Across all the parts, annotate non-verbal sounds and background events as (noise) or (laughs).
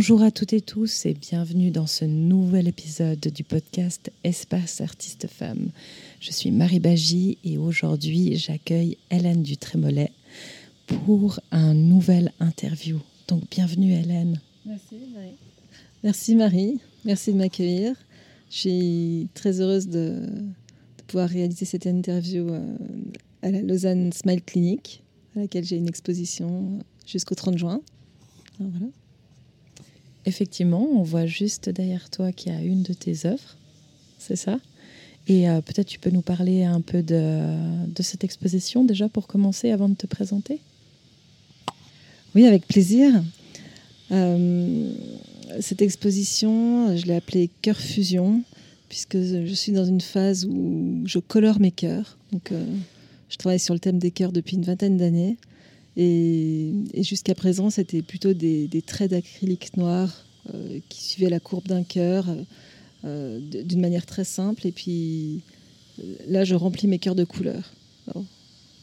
Bonjour à toutes et tous et bienvenue dans ce nouvel épisode du podcast Espace Artiste Femme. Je suis Marie Bagy et aujourd'hui j'accueille Hélène Dutrémollet pour un nouvel interview. Donc bienvenue Hélène. Merci Marie. Merci Marie, merci de m'accueillir. Je suis très heureuse de, pouvoir réaliser cette interview euh, à la Lausanne Smile Clinic, à laquelle j'ai une exposition jusqu'au 30 juin. Effectivement, on voit juste derrière toi qu'il y a une de tes œuvres, c'est ça? Et euh, peut-être tu peux nous parler un peu de, cette exposition déjà pour commencer avant de te présenter? Oui, avec plaisir. Euh, cette exposition, je l'ai appelée Cœur Fusion, puisque je suis dans une phase où je colore mes cœurs. Donc, euh, je travaille sur le thème des cœurs depuis une vingtaine d'années. Et, jusqu'à présent, c'était plutôt des, traits d'acrylique noir euh, qui suivaient la courbe d'un cœur euh, d'une manière très simple. Et puis là, je remplis mes cœurs de couleurs.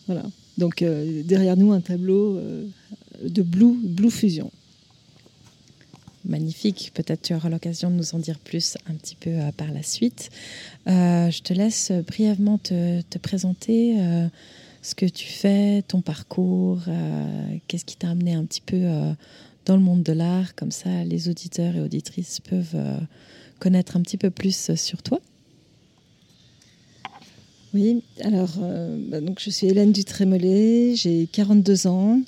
voilà. Donc derrière nous, un tableau de Blue, Blue Fusion magnifique. Peut-être tu auras l'occasion de nous en dire plus un petit peu euh, par la suite. Euh, je te laisse brièvement te, présenter euh, ce que tu fais, ton parcours, qu'est-ce qui t'a amené un petit peu dans le monde de l'art. Comme ça, les auditeurs et auditrices peuvent connaître un petit peu plus sur toi? Oui, alors bah, donc je suis Hélène Dutrémollet, j'ai 42 ans.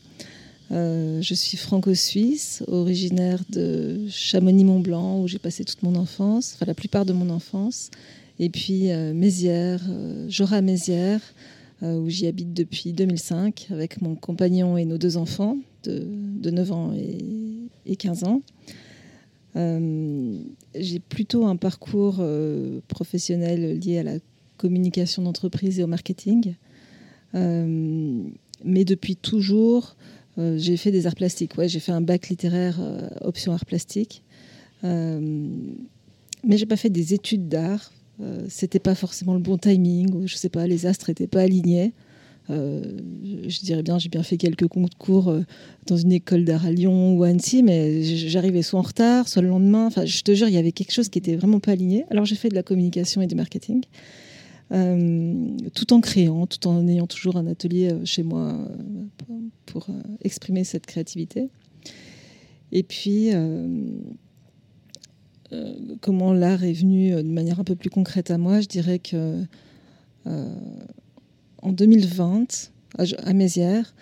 Euh, je suis franco-suisse, originaire de Chamonix-Mont-Blanc, où j'ai passé toute mon enfance, enfin la plupart de mon enfance. Et puis euh, Mézières, euh, Jora-Mézières, où j'y habite depuis 2005 avec mon compagnon et nos deux enfants de, 9 ans et, 15 ans. j'ai plutôt un parcours professionnel lié à la communication d'entreprise et au marketing. mais depuis toujours, euh, j'ai fait des arts plastiques. Ouais, j'ai fait un bac littéraire euh, option arts plastiques. Euh, mais j'ai pas fait des études d'art. C'était pas forcément le bon timing, ou je sais pas, les astres n'étaient pas alignés. je dirais bien, j'ai bien fait quelques concours dans une école d'art à Lyon ou à Annecy, mais j'arrivais soit en retard, soit le lendemain. Enfin, je te jure, il y avait quelque chose qui était vraiment pas aligné. Alors j'ai fait de la communication et du marketing. Euh, tout en créant, tout en ayant toujours un atelier euh, chez moi euh, pour exprimer cette créativité. Et puis, comment l'art est venu de manière un peu plus concrète à moi, je dirais que en 2020, à Mézières,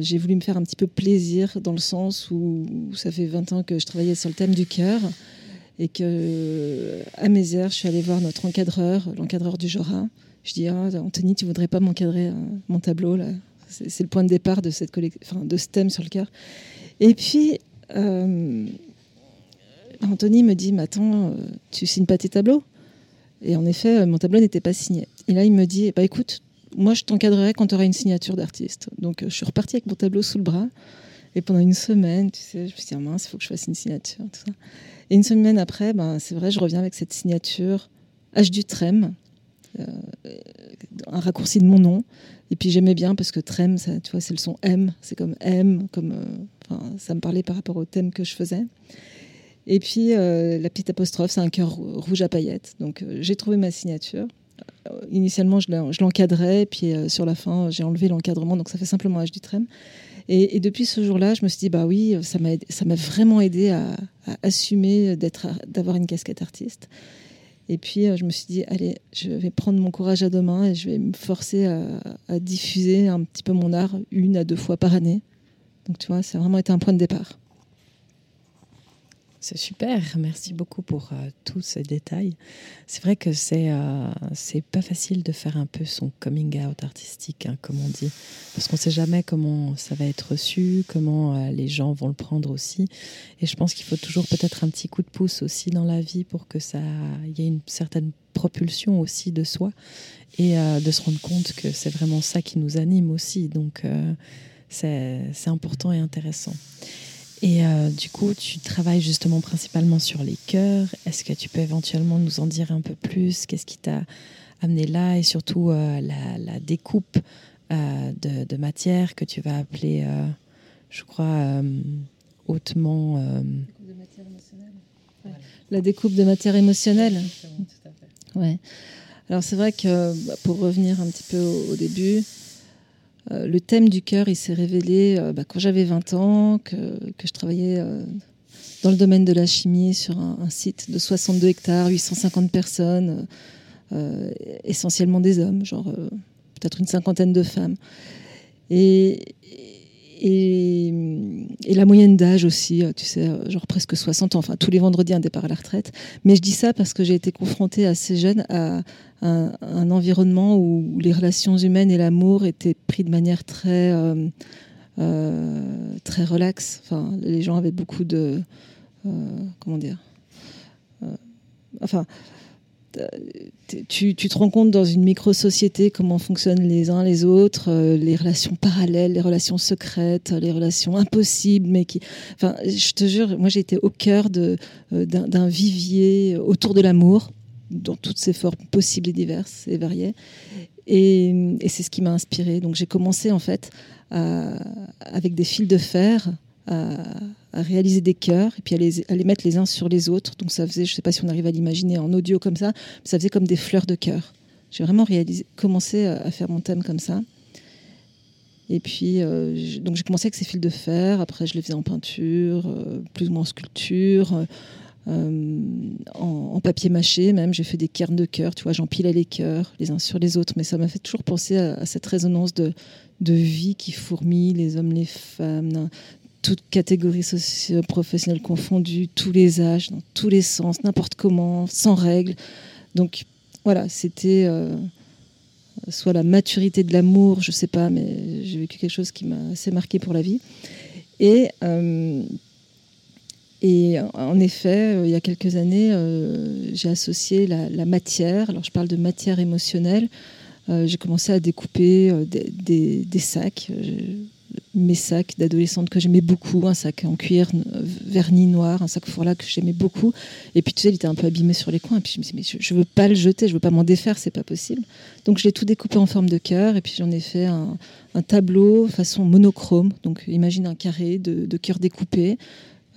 j'ai voulu me faire un petit peu plaisir dans le sens où, ça fait 20 ans que je travaillais sur le thème du cœur et que à Mézières, je suis allée voir notre encadreur, l'encadreur du Jora. Je dis ah, Anthony, tu voudrais pas m'encadrer euh, mon tableau là? C'est le point de départ de cette enfin, de ce thème sur le cœur. Et puis euh, Anthony me dit, mais attends, euh, tu signes pas tes tableaux? Et en effet, mon tableau n'était pas signé. Et là, il me dit, bah écoute, moi, je t'encadrerai quand tu auras une signature d'artiste. Donc, je suis repartie avec mon tableau sous le bras. Et pendant une semaine, tu sais, je me suis dit, ah, mince, il faut que je fasse une signature. Et une semaine après, ben, c'est vrai, je reviens avec cette signature H du Trem, euh, un raccourci de mon nom. Et puis j'aimais bien parce que Trem, ça, tu vois, c'est le son M, c'est comme M, comme, euh, ça me parlait par rapport au thème que je faisais. Et puis euh, la petite apostrophe, c'est un cœur rouge à paillettes. Donc j'ai trouvé ma signature. Initialement, je l'encadrais, puis sur la fin, j'ai enlevé l'encadrement, donc ça fait simplement H du Trem. Et, depuis ce jour-là, je me suis dit, bah oui, ça m'a vraiment aidé à, assumer d'avoir une casquette artiste. Et puis, euh, je me suis dit, allez, je vais prendre mon courage à deux mains et je vais me forcer à, à diffuser un petit peu mon art une à deux fois par année. Donc, tu vois, ça a vraiment été un point de départ. C'est super, merci beaucoup pour euh, tous ces détails. C'est vrai que c'est euh, pas facile de faire un peu son coming out artistique, hein, comme on dit, parce qu'on sait jamais comment ça va être reçu, comment euh, les gens vont le prendre aussi. Et je pense qu'il faut toujours peut-être un petit coup de pouce aussi dans la vie pour que ça, y ait une certaine propulsion aussi de soi et de se rendre compte que c'est vraiment ça qui nous anime aussi. Donc c'est important et intéressant. Et euh, du coup, tu travailles justement principalement sur les cœurs. Est-ce que tu peux éventuellement nous en dire un peu plus? Qu'est-ce qui t'a amené là? Et surtout euh, la, découpe euh, de, matière que tu vas appeler, je crois, hautement. La découpe de matière émotionnelle. Ouais. Alors c'est vrai que bah, pour revenir un petit peu au, début, euh, le thème du cœur, il s'est révélé euh, bah, quand j'avais 20 ans, que, je travaillais euh, dans le domaine de la chimie sur un, site de 62 hectares, 850 personnes, essentiellement des hommes, genre peut-être une cinquantaine de femmes. Et, la moyenne d'âge aussi, euh, tu sais, euh, genre presque 60 ans, enfin tous les vendredis un départ à la retraite. Mais je dis ça parce que j'ai été confrontée assez jeune à un, environnement où les relations humaines et l'amour étaient pris de manière très, euh, très relaxe. Enfin, les gens avaient beaucoup de... comment dire Enfin, tu, te rends compte dans une micro-société comment fonctionnent les uns les autres, euh, les relations parallèles, les relations secrètes, les relations impossibles, mais qui. Enfin, je te jure, moi j'ai été au cœur euh, d'un vivier autour de l'amour, dans toutes ses formes possibles et diverses et variées. Et, c'est ce qui m'a inspiré. Donc j'ai commencé en fait avec des fils de fer à, réaliser des cœurs et puis à les, mettre les uns sur les autres. Donc ça faisait, je ne sais pas si on arrive à l'imaginer en audio comme ça, ça faisait comme des fleurs de cœur. J'ai vraiment réalisé, commencé à faire mon thème comme ça. Et puis, euh, donc j'ai commencé avec ces fils de fer. Après, je les faisais en peinture, euh, plus ou moins en sculpture, euh, en, papier mâché même. J'ai fait des cairns de cœur. Tu vois, j'empilais les cœurs les uns sur les autres. Mais ça m'a fait toujours penser à, à cette résonance de, de vie qui fourmille, les hommes, les femmes, toutes catégories socio-professionnelles confondues, tous les âges, dans tous les sens, n'importe comment, sans règles. Donc voilà, c'était euh, soit la maturité de l'amour, je sais pas, mais j'ai vécu quelque chose qui m'a assez marqué pour la vie. Et, euh, en effet, euh, il y a quelques années, j'ai associé la, matière, alors je parle de matière émotionnelle, j'ai commencé à découper des, sacs mes sacs d'adolescente que j'aimais beaucoup, un sac en cuir vernis noir, un sac fourla que j'aimais beaucoup. Et puis tu sais, il était un peu abîmé sur les coins. Et puis je me suis dit, mais je, ne veux pas le jeter, je veux pas m'en défaire, c'est pas possible. Donc je l'ai tout découpé en forme de cœur. Et puis j'en ai fait un, tableau façon monochrome. Donc imagine un carré de, de cœur découpé.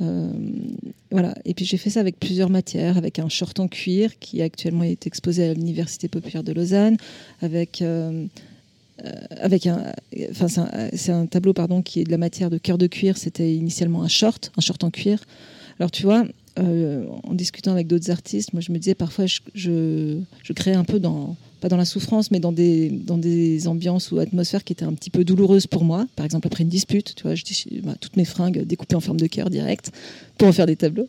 Euh, voilà. Et puis j'ai fait ça avec plusieurs matières, avec un short en cuir qui actuellement est exposé à l'Université populaire de Lausanne, avec euh, euh, avec un, enfin c'est un, tableau pardon qui est de la matière de cœur de cuir. C'était initialement un short, un short en cuir. Alors tu vois, euh, en discutant avec d'autres artistes, moi je me disais parfois je, je, créais un peu dans pas dans la souffrance, mais dans des, dans des ambiances ou atmosphères qui étaient un petit peu douloureuses pour moi. Par exemple, après une dispute, tu vois, je bah, toutes mes fringues découpées en forme de cœur direct pour en faire des tableaux.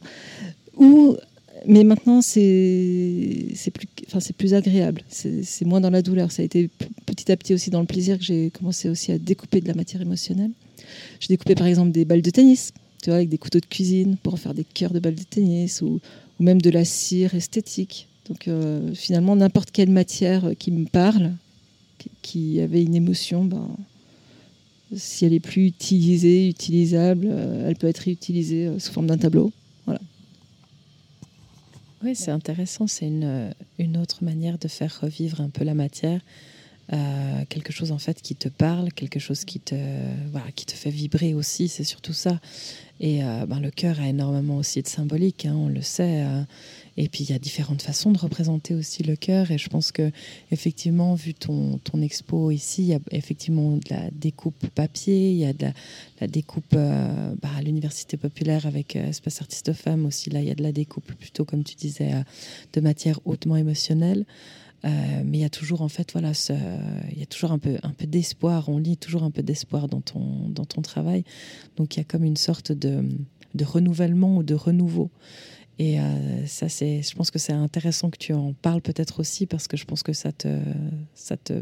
Mais maintenant, c'est plus, enfin, plus agréable. C'est moins dans la douleur. Ça a été petit à petit aussi dans le plaisir que j'ai commencé aussi à découper de la matière émotionnelle. J'ai découpé par exemple des balles de tennis, tu vois, avec des couteaux de cuisine pour en faire des cœurs de balles de tennis ou, même de la cire esthétique. Donc euh, finalement, n'importe quelle matière qui me parle, qui, avait une émotion, ben, si elle est plus utilisée, utilisable, euh, elle peut être réutilisée euh, sous forme d'un tableau. Oui, c'est intéressant. C'est une, une, autre manière de faire revivre un peu la matière. Euh, quelque chose en fait qui te parle, quelque chose qui te, voilà, qui te fait vibrer aussi, c'est surtout ça. Et euh, ben, le cœur a énormément aussi de symbolique, hein, on le sait. Euh, et puis il y a différentes façons de représenter aussi le cœur. Et je pense que effectivement, vu ton, ton expo ici, il y a effectivement de la découpe papier, il y a de la, découpe bah, à l'université populaire avec Espace Artiste Femmes aussi. Là, il y a de la découpe plutôt, comme tu disais, de matière hautement émotionnelle. Mais il y a toujours en fait voilà il y a toujours un peu un peu d'espoir on lit toujours un peu d'espoir dans ton dans ton travail donc il y a comme une sorte de, de renouvellement ou de renouveau et euh, ça, c'est, je pense que c'est intéressant que tu en parles peut-être aussi parce que je pense que ça te, ça te,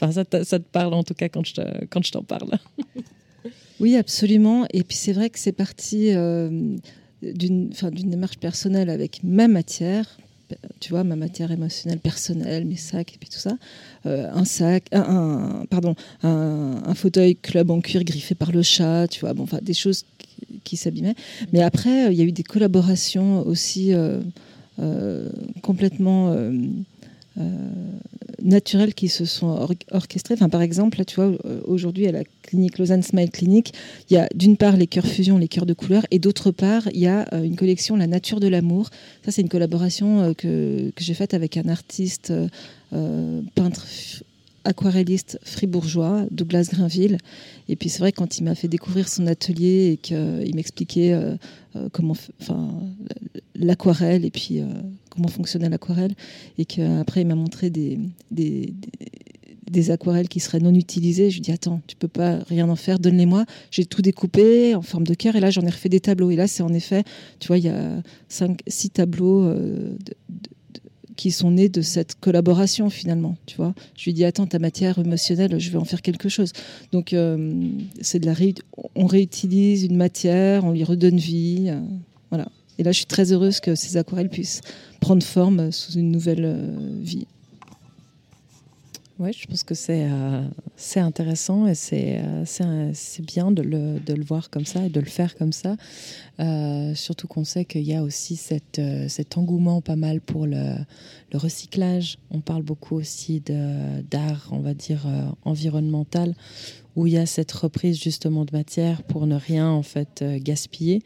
enfin, ça ça te parle en tout cas quand je, quand je t'en parle. (laughs) oui, absolument. Et puis c'est vrai que c'est parti euh, d'une, d'une démarche personnelle avec ma matière. Tu vois, ma matière émotionnelle personnelle, mes sacs et puis tout ça. Euh, un sac, un, pardon, un, fauteuil club en cuir griffé par le chat, tu vois, bon, enfin, des choses qui s'abîmait. Mais après, euh, il y a eu des collaborations aussi euh, complètement naturelles qui se sont orchestrées. Enfin, par exemple, tu vois, aujourd'hui à la clinique Lausanne Smile Clinic, il y a d'une part les cœurs fusion, les cœurs de couleur, et d'autre part, il y a une collection La Nature de l'amour. Ça, c'est une collaboration que, que j'ai faite avec un artiste peintre aquarelliste fribourgeois, Douglas Grinville. Et puis c'est vrai quand il m'a fait découvrir son atelier et qu'il m'expliquait euh, euh, comment, enfin, l'aquarelle et puis euh, comment fonctionnait l'aquarelle, et qu'après il m'a montré des, des, des, aquarelles qui seraient non utilisées. Je lui dis attends, tu peux pas rien en faire, donne-les-moi. J'ai tout découpé en forme de cœur et là j'en ai refait des tableaux. Et là c'est en effet, tu vois, il y a cinq, six tableaux de qui sont nés de cette collaboration finalement. Tu vois, je lui dis attends ta matière émotionnelle, je vais en faire quelque chose. Donc euh, c'est de la on réutilise une matière, on lui redonne vie, euh, voilà. Et là je suis très heureuse que ces aquarelles puissent prendre forme sous une nouvelle euh, vie. Oui, je pense que c'est euh, c'est intéressant et c'est euh, bien de le, de le, voir comme ça et de le faire comme ça. Euh, surtout qu'on sait qu'il y a aussi cette, cet engouement pas mal pour le, le recyclage. On parle beaucoup aussi d'art, on va dire, environnemental, où il y a cette reprise justement de matière pour ne rien en fait gaspiller.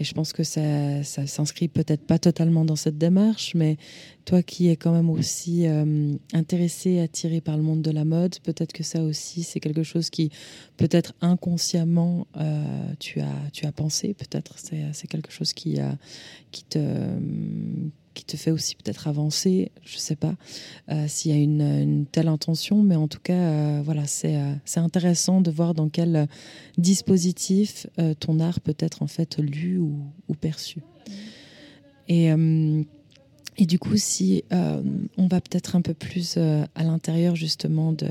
Et je pense que ça, ça s'inscrit peut-être pas totalement dans cette démarche, mais toi qui es quand même aussi euh, intéressé, attiré par le monde de la mode, peut-être que ça aussi, c'est quelque chose qui, peut-être inconsciemment, euh, tu, as, tu as pensé. Peut-être c'est quelque chose qui, a, qui te qui te fait aussi peut-être avancer, je ne sais pas euh, s'il y a une, telle intention, mais en tout cas, euh, voilà, c'est euh, c'est intéressant de voir dans quel dispositif ton art peut être en fait lu ou, ou perçu. Et et du coup, si euh, on va peut-être un peu plus euh, à l'intérieur justement de,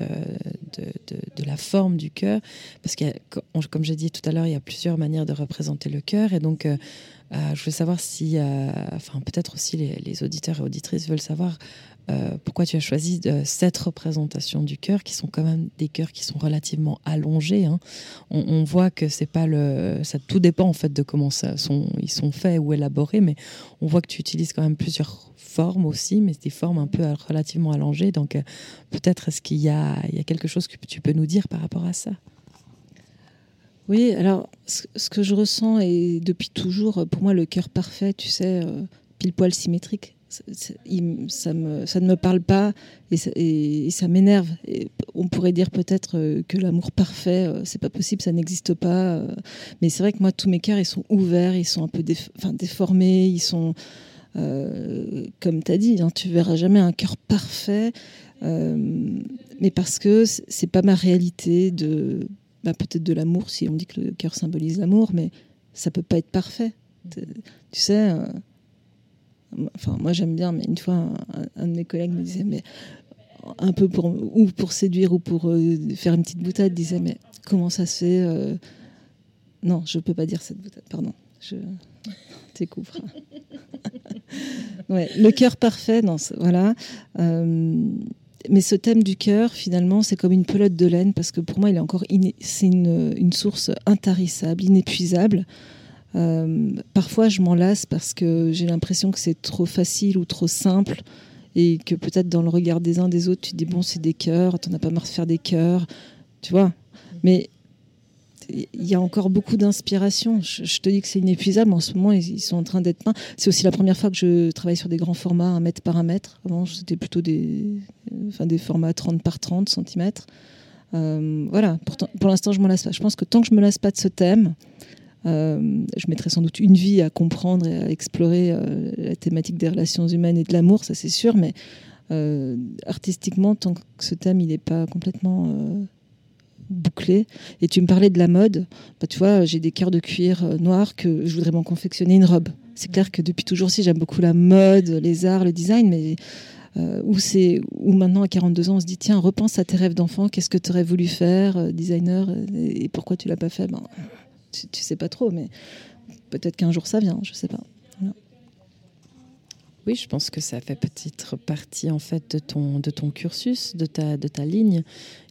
de, la forme du cœur, parce que comme j'ai dit tout à l'heure, il y a plusieurs manières de représenter le cœur. Et donc, euh, je veux savoir si, enfin peut-être aussi les, les, auditeurs et auditrices veulent savoir euh, pourquoi tu as choisi de, cette représentation du cœur, qui sont quand même des cœurs qui sont relativement allongés. Hein. On, voit que c'est pas le, ça tout dépend en fait de comment ça ils sont faits ou élaborés, mais on voit que tu utilises quand même plusieurs formes aussi, mais des formes un peu relativement allongées. Donc euh, peut-être est-ce qu'il y a, y a quelque chose que tu peux nous dire par rapport à ça? Oui, alors ce, que je ressens et depuis toujours, pour moi, le cœur parfait, tu sais, euh, pile poil symétrique, ça, ne me parle pas et ça, m'énerve. On pourrait dire peut-être euh, que l'amour parfait, euh, c'est pas possible, ça n'existe pas. Euh. Mais c'est vrai que moi, tous mes cœurs, ils sont ouverts, ils sont un peu déformés, ils sont, comme tu as dit, hein, tu verras jamais un cœur parfait. mais parce que c'est pas ma réalité de, bah, peut-être de l'amour, si on dit que le cœur symbolise l'amour, mais ça peut pas être parfait. Tu sais Enfin, moi j'aime bien, mais une fois, un, de mes collègues me disait, mais un peu pour ou pour séduire ou pour euh, faire une petite boutade, disait, mais comment ça se fait euh, Non, je peux pas dire cette boutade, pardon. Je (laughs) t'écouvre. (laughs) ouais, le cœur parfait, non, voilà. Euh, mais ce thème du cœur, finalement, c'est comme une pelote de laine parce que pour moi, il est encore, c'est une, source intarissable, inépuisable. Euh, parfois, je m'en lasse parce que j'ai l'impression que c'est trop facile ou trop simple et que peut-être dans le regard des uns des autres, tu te dis bon, c'est des cœurs, t'en as pas marre de faire des cœurs, tu vois. Mais il y a encore beaucoup d'inspiration. Je, te dis que c'est inépuisable. En ce moment, ils, sont en train d'être peints. C'est aussi la première fois que je travaille sur des grands formats, un mètre par un mètre. Avant, c'était plutôt des, formats 30 par 30 cm. Euh, voilà, pour, pour l'instant, je m'en lasse pas. Je pense que tant que je me lasse pas de ce thème, je mettrai sans doute une vie à comprendre et à explorer euh, la thématique des relations humaines et de l'amour, ça c'est sûr, mais euh, artistiquement, tant que ce thème il n'est pas complètement bouclé. Et tu me parlais de la mode, bah, tu vois, j'ai des cœurs de cuir noir que je voudrais m'en confectionner une robe. C'est clair que depuis toujours aussi, j'aime beaucoup la mode, les arts, le design, mais où c'est où maintenant à 42 ans on se dit tiens repense à tes rêves d'enfant qu'est-ce que tu aurais voulu faire designer et pourquoi tu l'as pas fait? Ben, tu, sais pas trop, mais peut-être qu'un jour ça vient, je sais pas. Oui, je pense que ça fait peut-être partie en fait de ton, de ton cursus, de ta, de ta ligne.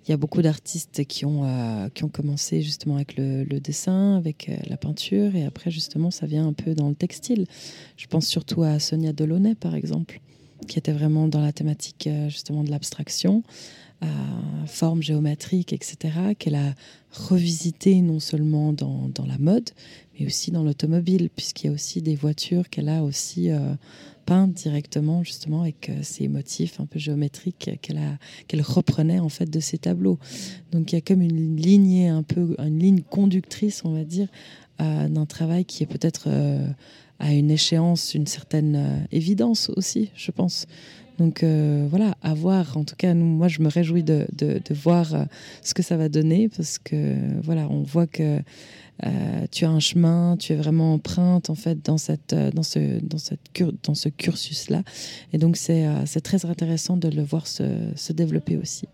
Il y a beaucoup d'artistes qui ont, euh, qui ont commencé justement avec le, dessin, avec euh, la peinture, et après justement ça vient un peu dans le textile. Je pense surtout à Sonia Delaunay par exemple. Qui était vraiment dans la thématique justement de l'abstraction, forme géométrique, etc., qu'elle a revisité non seulement dans, la mode, mais aussi dans l'automobile, puisqu'il y a aussi des voitures qu'elle a aussi peintes directement justement avec ces motifs un peu géométriques qu'elle reprenait en fait de ses tableaux. Donc il y a comme une lignée un peu une ligne conductrice, on va dire, euh, d'un travail qui est peut-être euh, à une échéance, une certaine euh, évidence aussi, je pense. Donc voilà, à voir. En tout cas, moi, je me réjouis de, voir ce que ça va donner parce que voilà, on voit que euh, tu as un chemin, tu es vraiment empreinte en fait dans cette dans ce dans cette dans ce cursus là, et donc c'est c'est très intéressant de le voir se, se développer aussi.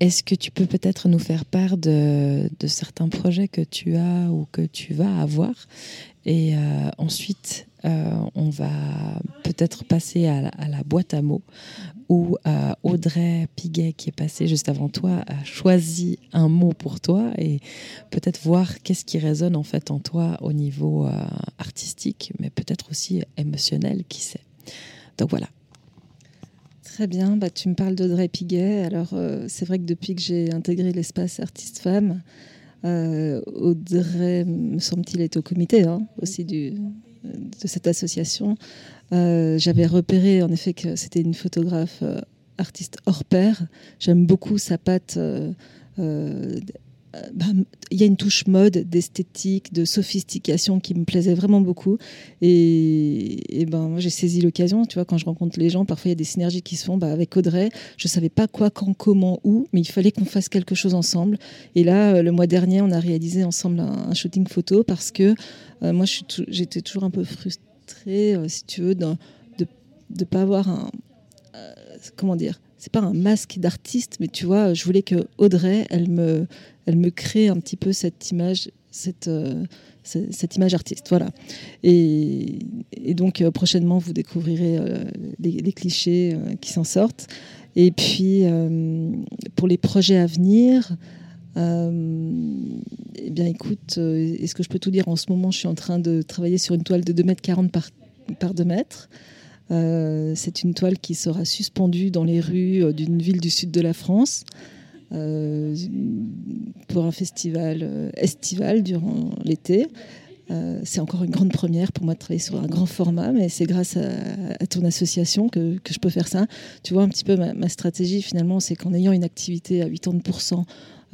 Est-ce que tu peux peut-être nous faire part de, de, certains projets que tu as ou que tu vas avoir Et euh, ensuite, euh, on va peut-être passer à la, boîte à mots où euh, Audrey Piguet, qui est passée juste avant toi, a choisi un mot pour toi et peut-être voir qu'est-ce qui résonne en fait en toi au niveau artistique, mais peut-être aussi émotionnel, qui sait. Donc voilà, Très bien, bah, tu me parles d'Audrey Piguet. Alors, c'est vrai que depuis que j'ai intégré l'espace artiste-femme, euh, Audrey, me semble-t-il, est au comité hein, aussi de cette association. Euh, j'avais repéré en effet que c'était une photographe artiste hors pair. J'aime beaucoup sa patte euh, bah, il y a une touche mode, d'esthétique, de sophistication qui me plaisait vraiment beaucoup. Et, ben, moi, j'ai saisi l'occasion. Tu vois, quand je rencontre les gens, parfois il y a des synergies qui se font. Bah, avec Audrey, je savais pas quoi, quand, comment, où, mais il fallait qu'on fasse quelque chose ensemble. Et là, euh, le mois dernier, on a réalisé ensemble un, shooting photo parce que euh, moi, j'étais toujours un peu frustrée, si tu veux, de ne pas avoir un. comment dire c'est pas un masque d'artiste, mais tu vois, je voulais que Audrey, elle me, elle me crée un petit peu cette image, cette, euh, cette image artiste. Voilà. Et, donc, euh, prochainement, vous découvrirez euh, les, clichés qui s'en sortent. Et puis, pour les projets à venir, eh bien, écoute, est-ce que je peux tout dire? En ce moment, je suis en train de travailler sur une toile de 2 mètres 40 par, par 2 mètres. c'est une toile qui sera suspendue dans les rues d'une ville du sud de la France. Euh, pour un festival euh, estival durant l'été. Euh, c'est encore une grande première pour moi de travailler sur un grand format, mais c'est grâce à, ton association que, je peux faire ça. Tu vois, un petit peu ma, stratégie finalement, c'est qu'en ayant une activité à 80%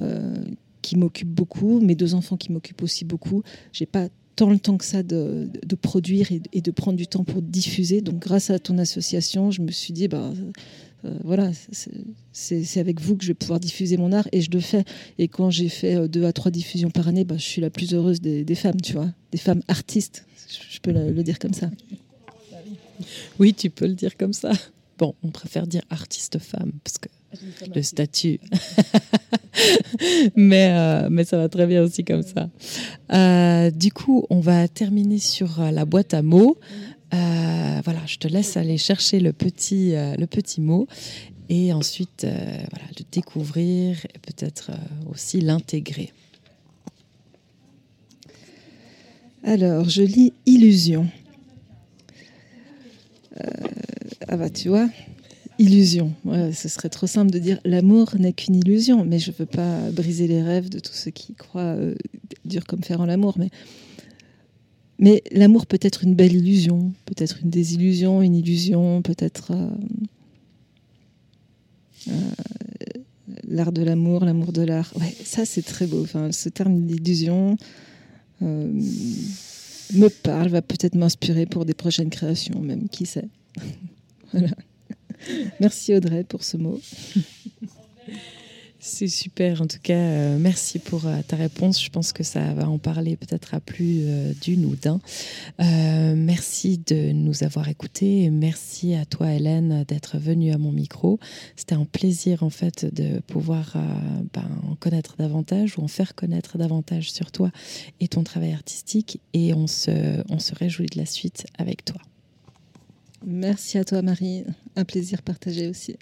euh, qui m'occupe beaucoup, mes deux enfants qui m'occupent aussi beaucoup, j'ai pas tant le temps que ça de, produire et, de prendre du temps pour diffuser. Donc grâce à ton association, je me suis dit, bah, euh, voilà, c'est avec vous que je vais pouvoir diffuser mon art et je le fais. Et quand j'ai fait euh, deux à trois diffusions par année, bah, je suis la plus heureuse des, femmes, tu vois, des femmes artistes. Je peux le, dire comme ça. Oui, tu peux le dire comme ça. Bon, on préfère dire artiste femme parce que le statut. (laughs) mais, euh, mais ça va très bien aussi comme ça. du coup, on va terminer sur la boîte à mots. Euh, voilà, je te laisse aller chercher le petit, euh, le petit mot et ensuite euh, voilà, le découvrir et peut-être aussi l'intégrer. Alors, je lis illusion. ah bah tu vois, illusion. ce serait trop simple de dire l'amour n'est qu'une illusion, mais je ne veux pas briser les rêves de tous ceux qui croient dur comme faire en l'amour. Mais mais l'amour peut être une belle illusion, peut-être une désillusion, une illusion, peut-être euh, euh, l'art de l'amour, l'amour de l'art. Ouais, ça c'est très beau. Enfin, ce terme d'illusion euh, me parle, va peut-être m'inspirer pour des prochaines créations, même qui sait. (laughs) Merci Audrey pour ce mot. C'est super. En tout cas, euh, merci pour euh, ta réponse. Je pense que ça va en parler peut-être à plus euh, d'une ou d'un. merci de nous avoir écoutés. merci à toi, Hélène, d'être venue à mon micro. C'était un plaisir, en fait, de pouvoir ben, en connaître davantage ou en faire connaître davantage sur toi et ton travail artistique. Et on se, on se réjouit de la suite avec toi. Merci à toi, Marie. Un plaisir partagé aussi.